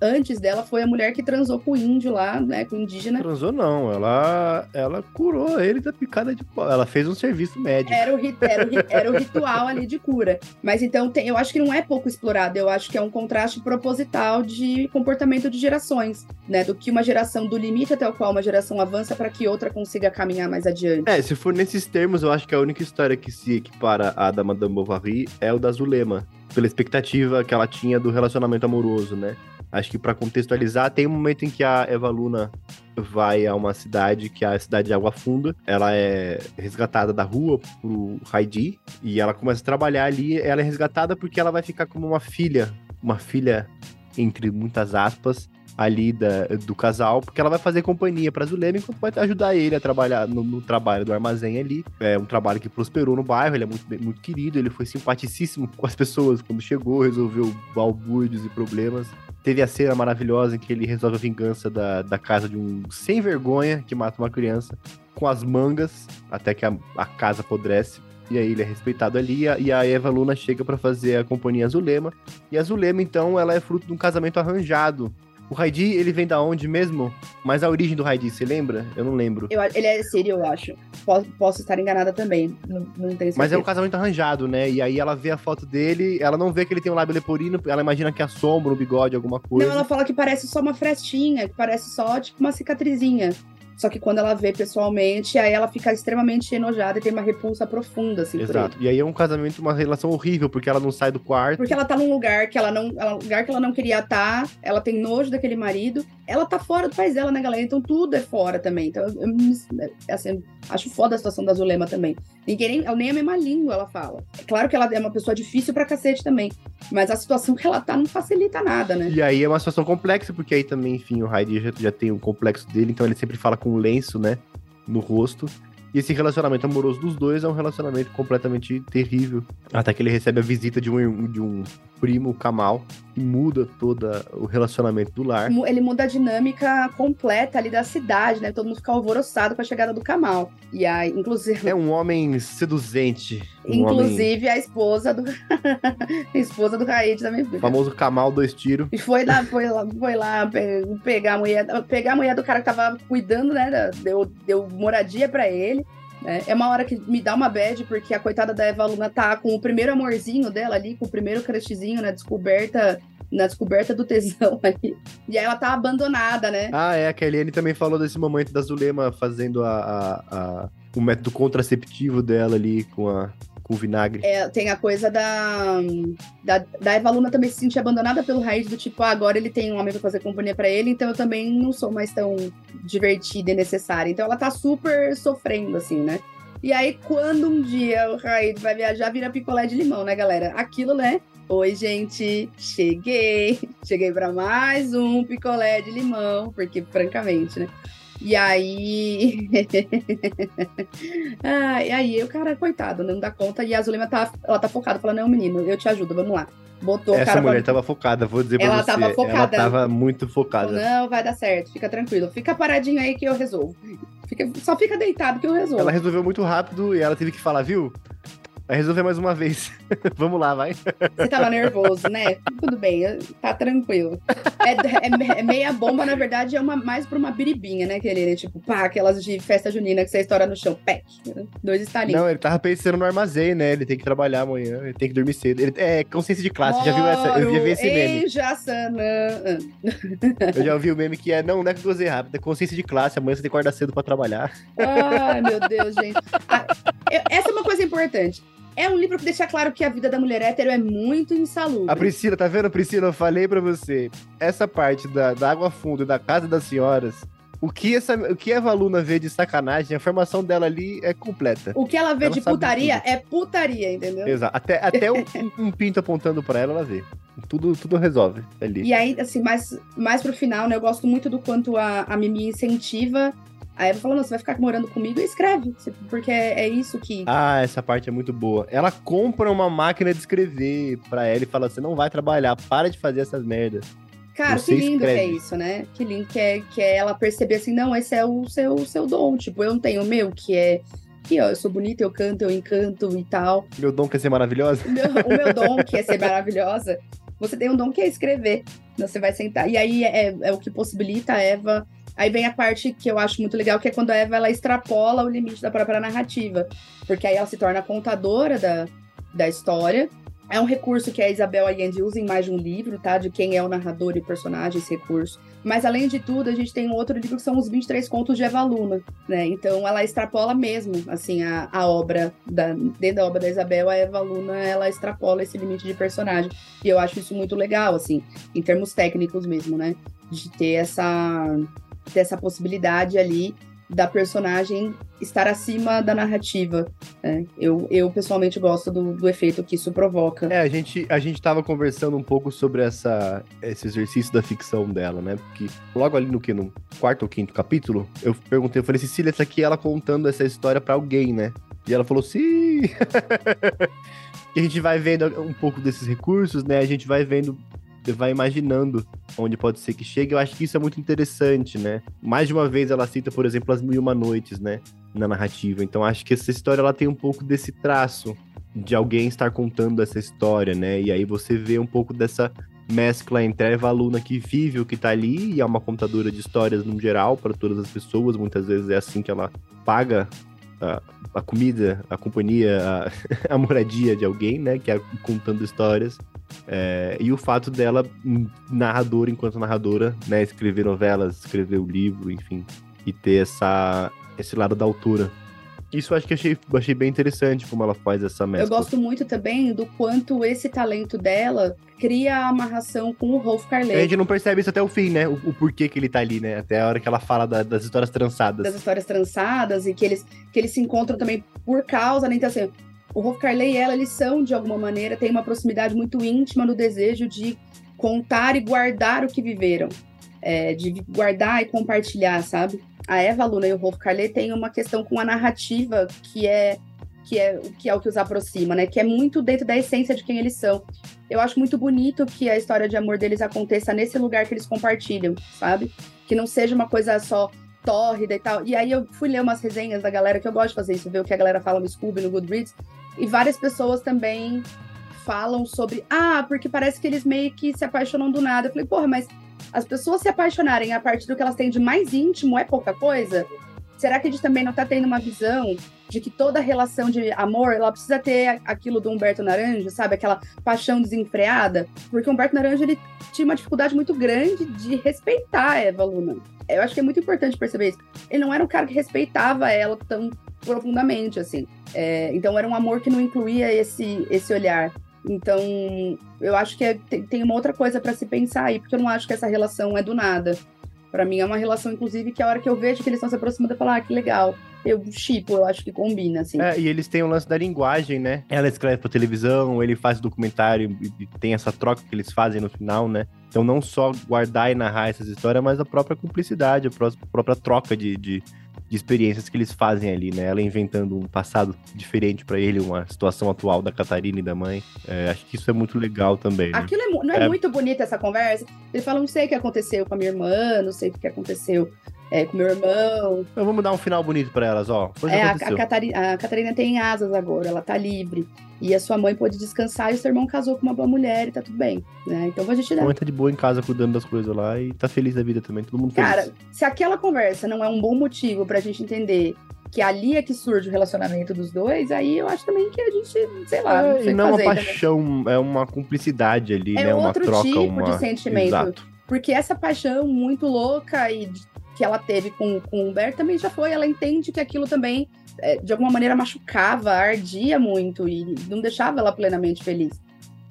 Antes dela, foi a mulher que transou com o índio lá, né? Com o indígena. Transou não, ela, ela curou ele da picada de pau. Ela fez um serviço médico. Era o, era o, era o ritual ali de cura. Mas então, tem, eu acho que não é pouco explorado. Eu acho que é um contraste proposital de comportamento de gerações, né? Do que uma geração, do limite até o qual uma geração avança para que outra consiga caminhar mais adiante. É, se for nesses termos, eu acho que a única história que se equipara à da Madame Bovary é o da Zulema pela expectativa que ela tinha do relacionamento amoroso, né? Acho que para contextualizar, tem um momento em que a Eva Luna vai a uma cidade que é a cidade de Água Funda. Ela é resgatada da rua pro Heidi e ela começa a trabalhar ali. Ela é resgatada porque ela vai ficar como uma filha, uma filha entre muitas aspas, ali da, do casal, porque ela vai fazer companhia para Zulema enquanto vai ajudar ele a trabalhar no, no, trabalho do armazém ali. É um trabalho que prosperou no bairro, ele é muito, muito querido, ele foi simpaticíssimo com as pessoas quando chegou, resolveu balbúrdios e problemas. Teve a cena maravilhosa em que ele resolve a vingança da, da casa de um sem vergonha que mata uma criança com as mangas, até que a, a casa apodrece. E aí ele é respeitado ali, e a Eva Luna chega para fazer a companhia Zulema. E a Zulema, então, ela é fruto de um casamento arranjado o Raidi, ele vem da onde mesmo? Mas a origem do Raidi, você lembra? Eu não lembro. Eu, ele é sírio, eu acho. Posso, posso estar enganada também. Não, não tenho. Mas é um casamento arranjado, né? E aí ela vê a foto dele, ela não vê que ele tem um lábio leporino, ela imagina que é sombra, um bigode, alguma coisa. Não, ela fala que parece só uma frestinha, que parece só, tipo, uma cicatrizinha. Só que quando ela vê pessoalmente, aí ela fica extremamente enojada e tem uma repulsa profunda, assim, Exato. E aí é um casamento, uma relação horrível, porque ela não sai do quarto. Porque ela tá num lugar que ela não. Ela, lugar que ela não queria estar, tá, ela tem nojo daquele marido. Ela tá fora do país dela, né, galera? Então tudo é fora também. Então, eu, eu assim, acho foda a situação da Zulema também. Ninguém nem, nem a mesma língua ela fala. É claro que ela é uma pessoa difícil pra cacete também. Mas a situação que ela tá não facilita nada, né? E aí é uma situação complexa, porque aí também, enfim, o Heidi já, já tem um complexo dele, então ele sempre fala com um lenço, né? No rosto. E esse relacionamento amoroso dos dois é um relacionamento completamente terrível. Até que ele recebe a visita de um, de um primo, Kamal, e muda todo o relacionamento do lar. Ele muda a dinâmica completa ali da cidade, né? Todo mundo fica alvoroçado com a chegada do Kamal. E aí, inclusive. É um homem seduzente. Um inclusive homem... a esposa do. a <laughs> esposa do Raid também. O famoso Kamal dois tiros. E foi lá, foi lá, foi lá pegar a mulher, pegar a mulher do cara que tava cuidando, né? Deu, deu moradia para ele. É, é uma hora que me dá uma bad, porque a coitada da Eva Luna tá com o primeiro amorzinho dela ali, com o primeiro crushzinho na descoberta na descoberta do tesão <laughs> aí. E aí ela tá abandonada, né? Ah, é. A Kellyanne também falou desse momento da Zulema fazendo a, a, a, o método contraceptivo dela ali com a, com vinagre. É, tem a coisa da, da, da Eva Luna também se sentir abandonada pelo Raiz, do tipo, ah, agora ele tem um homem pra fazer companhia para ele, então eu também não sou mais tão divertida e necessária. Então ela tá super sofrendo, assim, né? E aí, quando um dia o Raid vai viajar, vira picolé de limão, né, galera? Aquilo, né? Oi, gente, cheguei. <laughs> Cheguei para mais um picolé de limão, porque, francamente, né? E aí. <laughs> ah, e aí, o cara, coitado, não dá conta. E a Zulema tá, ela tá focada, falando: Não, menino, eu te ajudo, vamos lá. Botou Essa o cara mulher pra... tava focada, vou dizer ela pra você. Tava focada. Ela tava muito focada. Não, vai dar certo, fica tranquilo. Fica paradinho aí que eu resolvo. Fica... Só fica deitado que eu resolvo. Ela resolveu muito rápido e ela teve que falar, viu? Vai resolver mais uma vez. <laughs> Vamos lá, vai. Você tava nervoso, né? Tudo bem, tá tranquilo. É, é, é, meia bomba, na verdade, é uma, mais pra uma biribinha, né, querido? Tipo, pá, aquelas de festa junina que você estoura no chão. Pec. Dois estalinhos. Não, ele tava pensando no armazém, né? Ele tem que trabalhar amanhã, ele tem que dormir cedo. Ele, é consciência de classe, Moro já viu essa? Eu já vi esse meme. Jassanã. Eu já ouvi o meme que é, não, não é que eu rápido, é consciência de classe, amanhã você tem que acordar cedo pra trabalhar. Ai, meu Deus, gente. Ah, eu, essa é uma coisa importante. É um livro que deixa claro que a vida da mulher hétero é muito insalubre. A Priscila, tá vendo, Priscila? Eu falei pra você. Essa parte da, da água fundo e da casa das senhoras. O que, essa, o que a Valuna vê de sacanagem, a formação dela ali é completa. O que ela vê ela de putaria tudo. é putaria, entendeu? Exato. Até, até um, um, pinto apontando pra ela, ela vê. Tudo, tudo resolve ali. E aí, assim, mais, mais pro final, né? Eu gosto muito do quanto a, a Mimi incentiva Aí ela falou, não, você vai ficar morando comigo e escreve, porque é, é, isso que... Ah, essa parte é muito boa. Ela compra uma máquina de escrever pra ela e fala, você não vai trabalhar, para de fazer essas merdas. Cara, você que lindo escreve. que é isso, né? Que lindo que é, que é ela perceber assim, não, esse é o seu, o seu dom, tipo, eu não tenho o meu, que é... Aqui, ó, eu sou bonita, eu canto, eu encanto e tal. Meu dom quer ser maravilhosa? O meu, o meu dom que é ser maravilhosa. Você tem um dom que é escrever. Você vai sentar. E aí é, é o que possibilita a Eva Aí vem a parte que eu acho muito legal, que é quando a Eva ela extrapola o limite da própria narrativa. Porque aí ela se torna contadora da, da história. É um recurso que a Isabel Allende usa em mais de um livro, tá? De quem é o narrador e personagem, esse recurso. Mas, além de tudo, a gente tem um outro livro que são os 23 contos de Eva Luna, né? Então, ela extrapola mesmo, assim, a, a obra, da, dentro da obra da Isabel, a Eva Luna, ela extrapola esse limite de personagem. E eu acho isso muito legal, assim, em termos técnicos mesmo, né? De ter essa dessa possibilidade ali da personagem estar acima da narrativa. Né? Eu, eu pessoalmente gosto do, do efeito que isso provoca. É, a gente, a gente tava conversando um pouco sobre essa, esse exercício da ficção dela, né? Porque logo ali no que? No quarto ou quinto capítulo, eu perguntei, eu falei, Cecília, essa aqui é ela contando essa história para alguém, né? E ela falou, sim! <laughs> e a gente vai vendo um pouco desses recursos, né? A gente vai vendo vai imaginando onde pode ser que chegue. Eu acho que isso é muito interessante, né? Mais de uma vez ela cita, por exemplo, As Mil e Uma Noites, né? Na narrativa. Então acho que essa história ela tem um pouco desse traço de alguém estar contando essa história, né? E aí você vê um pouco dessa mescla entre a Eva Luna que vive o que tá ali e é uma contadora de histórias no geral para todas as pessoas. Muitas vezes é assim que ela paga a, a comida, a companhia, a, <laughs> a, moradia de alguém, né? Que é contando histórias. É, e o fato dela, narradora enquanto narradora, né? Escrever novelas, escrever o livro, enfim. E ter essa, esse lado da altura isso eu acho que achei, achei bem interessante como ela faz essa mescla. Eu gosto muito também do quanto esse talento dela cria a amarração com o Rolf Carlet. A gente não percebe isso até o fim, né? O, o porquê que ele tá ali, né? Até a hora que ela fala da, das histórias trançadas. Das histórias trançadas e que eles, que eles se encontram também por causa, né? Então, assim, o Rolf Carlet e ela, eles são, de alguma maneira, têm uma proximidade muito íntima no desejo de contar e guardar o que viveram. É, de guardar e compartilhar, sabe? A Eva Luna e o Rolf Carlet têm uma questão com a narrativa que é que é, que é o que os aproxima, né? Que é muito dentro da essência de quem eles são. Eu acho muito bonito que a história de amor deles aconteça nesse lugar que eles compartilham, sabe? Que não seja uma coisa só tórrida e tal. E aí eu fui ler umas resenhas da galera, que eu gosto de fazer isso, ver o que a galera fala no Scooby, no Goodreads, e várias pessoas também falam sobre, ah, porque parece que eles meio que se apaixonam do nada. Eu falei, porra, mas as pessoas se apaixonarem a partir do que elas têm de mais íntimo é pouca coisa? Será que a gente também não está tendo uma visão de que toda relação de amor, ela precisa ter aquilo do Humberto Naranjo, sabe? Aquela paixão desenfreada? Porque o Humberto Naranjo, ele tinha uma dificuldade muito grande de respeitar a Eva Luna. Eu acho que é muito importante perceber isso. Ele não era um cara que respeitava ela tão profundamente, assim. É, então era um amor que não incluía esse, esse olhar. Então, eu acho que é, tem, uma outra coisa para se pensar aí, porque eu não acho que essa relação é do nada. Para mim é uma relação, inclusive, que a hora que eu vejo que eles estão se aproximando, eu falo, ah, que legal. Eu chipo, eu acho que combina, assim. É, e eles têm o lance da linguagem, né? Ela escreve pra televisão, ele faz documentário e tem essa troca que eles fazem no final, né? Então não só guardar e narrar essas histórias, mas a própria cumplicidade, a própria troca de, de de experiências que eles fazem ali, né? Ela inventando um passado diferente para ele, uma situação atual da Catarina e da mãe. É, acho que isso é muito legal também. Né? Aquilo é, não é, é, muito bonita essa conversa. Ele fala, não sei o que aconteceu com a minha irmã, não sei o que aconteceu é, com meu irmão. Então vamos dar um final bonito para elas, ó. É, a, a, Catarina, a Catarina tem asas agora, ela tá livre. E a sua mãe pôde descansar e o seu irmão casou com uma boa mulher e tá tudo bem, né? Então a gente dá. A mãe tá de boa em casa cuidando das coisas lá e tá feliz da vida também, todo mundo feliz. Cara, se aquela conversa não é um bom motivo pra gente entender que ali é que surge o relacionamento dos dois, aí eu acho também que a gente, sei lá, é, não, e não é uma paixão, também. é uma cumplicidade ali, é né? Uma troca, tipo uma... de sentimento. Exato. Porque essa paixão muito louca e que ela teve com, com o Humberto também já foi. Ela entende que aquilo também, de alguma maneira, machucava, ardia muito e não deixava ela plenamente feliz.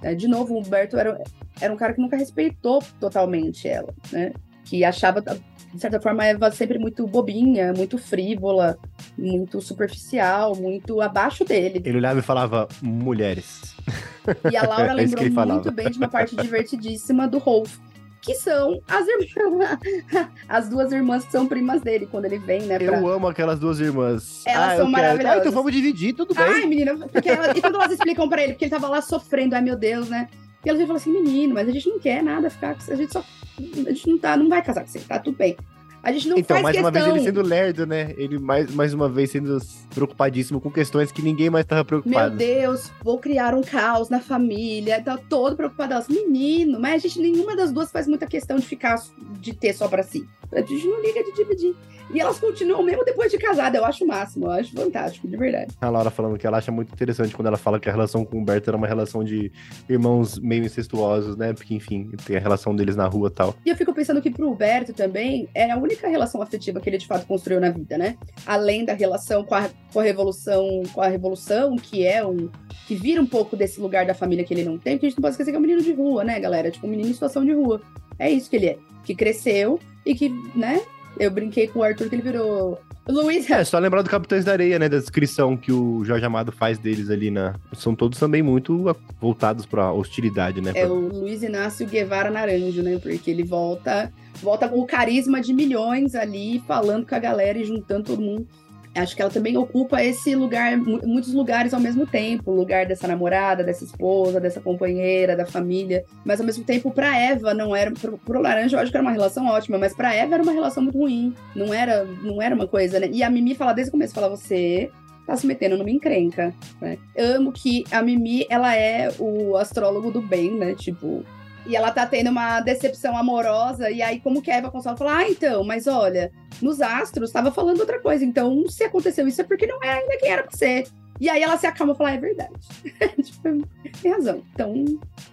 É, de novo, o Humberto era, era um cara que nunca respeitou totalmente ela, né? Que achava, de certa forma, a Eva sempre muito bobinha, muito frívola, muito superficial, muito abaixo dele. Ele olhava e falava, mulheres. E a Laura <laughs> é lembrou muito bem de uma parte divertidíssima do Rolf, que são as irmãs, <laughs> as duas irmãs que são primas dele quando ele vem, né? Pra... Eu amo aquelas duas irmãs. Elas ah, são maravilhosas. Ah, então vamos dividir, tudo bem. Ai, menina, porque ela... e quando elas explicam pra ele, porque ele tava lá sofrendo, ai meu Deus, né? E elas falam assim, menino, mas a gente não quer nada ficar com a gente só. A gente não tá, não vai casar com você, tá tudo bem. A gente não então, faz mais questão... uma vez ele sendo lerdo, né? Ele mais, mais uma vez sendo preocupadíssimo com questões que ninguém mais estava preocupado. Meu Deus, vou criar um caos na família. Tá todo preocupado. Menino, mas a gente nenhuma das duas faz muita questão de ficar, de ter só para si. A gente não liga de dividir. E elas continuam mesmo depois de casada. Eu acho o máximo, eu acho fantástico, de verdade. A Laura falando que ela acha muito interessante quando ela fala que a relação com o Humberto era uma relação de irmãos meio incestuosos, né? Porque, enfim, tem a relação deles na rua e tal. E eu fico pensando que pro Humberto também é a única relação afetiva que ele de fato construiu na vida, né? Além da relação com a, com a revolução, com a revolução, que é um. que vira um pouco desse lugar da família que ele não tem, porque a gente não pode esquecer que é um menino de rua, né, galera? Tipo, um menino em situação de rua. É isso que ele é. Que cresceu e que, né, eu brinquei com o Arthur que ele virou Luiz. É, só lembrar do Capitães da Areia, né? Da descrição que o Jorge Amado faz deles ali na. São todos também muito voltados pra hostilidade, né? É o Luiz Inácio Guevara Naranjo, né? Porque ele volta, volta com o carisma de milhões ali, falando com a galera e juntando todo mundo acho que ela também ocupa esse lugar, muitos lugares ao mesmo tempo, o lugar dessa namorada, dessa esposa, dessa companheira, da família, mas ao mesmo tempo para Eva não era pro, pro Laranja eu acho que era uma relação ótima, mas para Eva era uma relação muito ruim, não era, não era uma coisa, né? E a Mimi fala desde o começo, fala você tá se metendo numa encrenca, né? Amo que a Mimi, ela é o astrólogo do bem, né? Tipo, e ela tá tendo uma decepção amorosa, e aí como que a Eva consola fala, ah, então, mas olha, nos astros estava falando outra coisa, então se aconteceu isso é porque não é ainda quem era pra ser. E aí ela se acalma e fala, ah, é verdade. <laughs> tipo, tem razão. Então,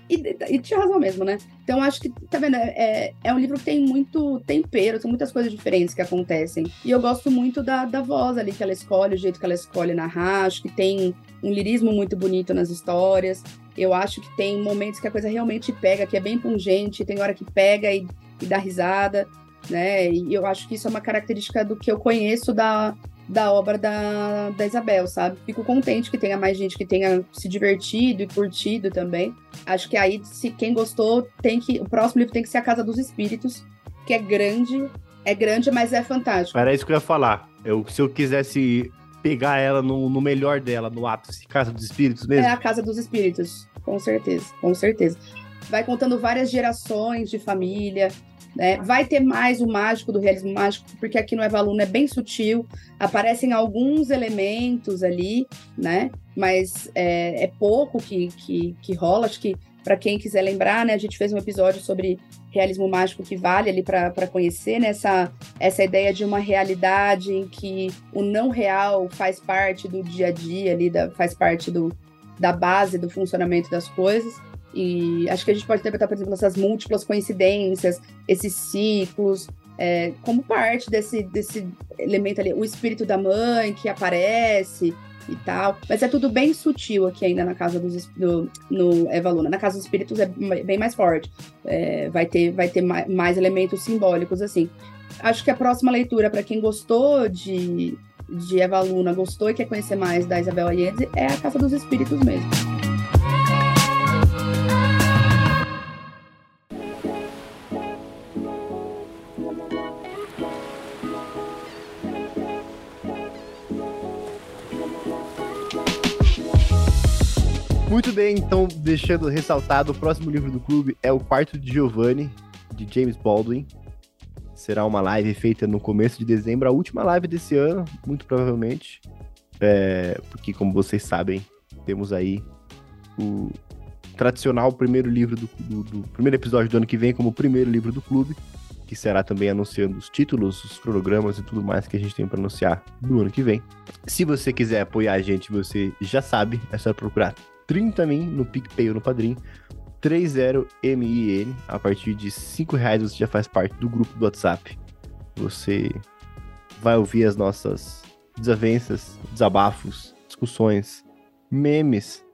e, e, tinha razão mesmo, né? Então acho que, tá vendo, é, é um livro que tem muito tempero, são muitas coisas diferentes que acontecem. E eu gosto muito da, da voz ali que ela escolhe, o jeito que ela escolhe narrar, acho que tem um lirismo muito bonito nas histórias. Eu acho que tem momentos que a coisa realmente pega, que é bem pungente, tem hora que pega e, e dá risada, né? E eu acho que isso é uma característica do que eu conheço da, da obra da, da Isabel, sabe? Fico contente que tenha mais gente que tenha se divertido e curtido também. Acho que aí, se quem gostou, tem que. O próximo livro tem que ser A Casa dos Espíritos, que é grande, É grande, mas é fantástico. Era isso que eu ia falar. Eu, se eu quisesse pegar ela no, no melhor dela, no ápice, Casa dos Espíritos mesmo. É a Casa dos Espíritos, com certeza, com certeza. Vai contando várias gerações de família, né? Vai ter mais o mágico do realismo mágico, porque aqui no Evaluno é bem sutil, aparecem alguns elementos ali, né? Mas é, é pouco que, que, que rola. Acho que, para quem quiser lembrar, né, a gente fez um episódio sobre realismo mágico que vale ali para conhecer, né? essa, essa ideia de uma realidade em que o não real faz parte do dia a dia ali, da, faz parte do, da base do funcionamento das coisas. E acho que a gente pode interpretar, por exemplo, essas múltiplas coincidências, esses ciclos, é, como parte desse, desse elemento ali, o espírito da mãe que aparece e tal. Mas é tudo bem sutil aqui ainda na casa dos do, no Eva Luna. Na casa dos espíritos é bem mais forte. É, vai ter, vai ter mais, mais elementos simbólicos assim. Acho que a próxima leitura, para quem gostou de, de Eva Luna, gostou e quer conhecer mais da Isabel Allende, é a Casa dos Espíritos mesmo. Muito bem, então, deixando ressaltado, o próximo livro do clube é O Quarto de Giovanni, de James Baldwin. Será uma live feita no começo de dezembro, a última live desse ano, muito provavelmente. É, porque, como vocês sabem, temos aí o tradicional primeiro livro do, do, do, primeiro episódio do ano que vem como primeiro livro do clube, que será também anunciando os títulos, os cronogramas e tudo mais que a gente tem para anunciar no ano que vem. Se você quiser apoiar a gente, você já sabe, é só procurar 30 min no PicPay ou no Padrim. 30MIN. A partir de 5 reais você já faz parte do grupo do WhatsApp. Você vai ouvir as nossas desavenças, desabafos, discussões, memes,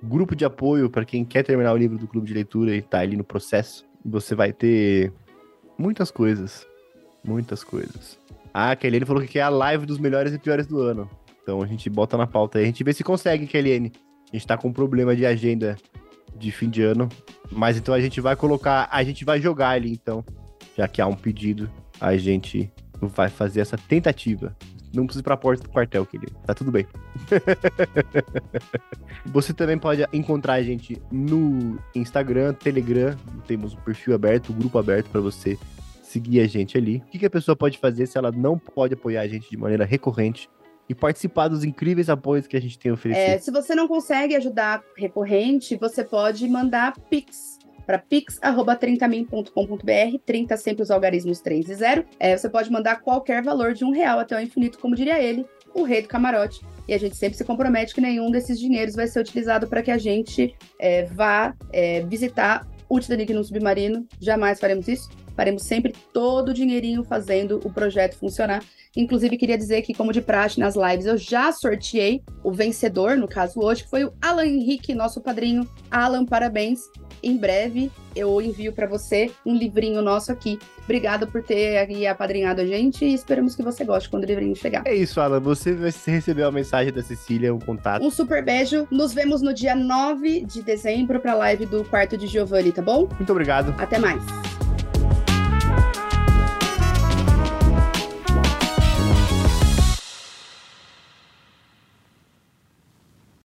grupo de apoio para quem quer terminar o livro do clube de leitura e tá ali no processo. Você vai ter muitas coisas. Muitas coisas. Ah, a Kelly falou que é a live dos melhores e piores do ano. Então a gente bota na pauta aí. A gente vê se consegue, Kelly. A gente tá com um problema de agenda de fim de ano. Mas então a gente vai colocar. A gente vai jogar ali, então. Já que há um pedido, a gente vai fazer essa tentativa. Não precisa ir pra porta do quartel, querido. Tá tudo bem. <laughs> Você também pode encontrar a gente no Instagram, Telegram. Temos o perfil aberto, o grupo aberto para você seguir a gente ali. O que a pessoa pode fazer se ela não pode apoiar a gente de maneira recorrente? E participar dos incríveis apoios que a gente tem oferecido. É, se você não consegue ajudar recorrente, você pode mandar Pix para pix.30min.com.br, 30 sempre os algarismos 3 e 0. É, você pode mandar qualquer valor de um real até o infinito, como diria ele, o rei do camarote. E a gente sempre se compromete que nenhum desses dinheiros vai ser utilizado para que a gente é, vá é, visitar o Titanic no submarino. Jamais faremos isso. Faremos sempre todo o dinheirinho fazendo o projeto funcionar. Inclusive, queria dizer que, como de praxe nas lives, eu já sorteei o vencedor, no caso hoje, que foi o Alan Henrique, nosso padrinho. Alan, parabéns. Em breve eu envio para você um livrinho nosso aqui. Obrigada por ter aí apadrinhado a gente e esperamos que você goste quando o livrinho chegar. É isso, Alan. Você vai receber a mensagem da Cecília, um contato. Um super beijo. Nos vemos no dia 9 de dezembro para a live do quarto de Giovanni, tá bom? Muito obrigado. Até mais.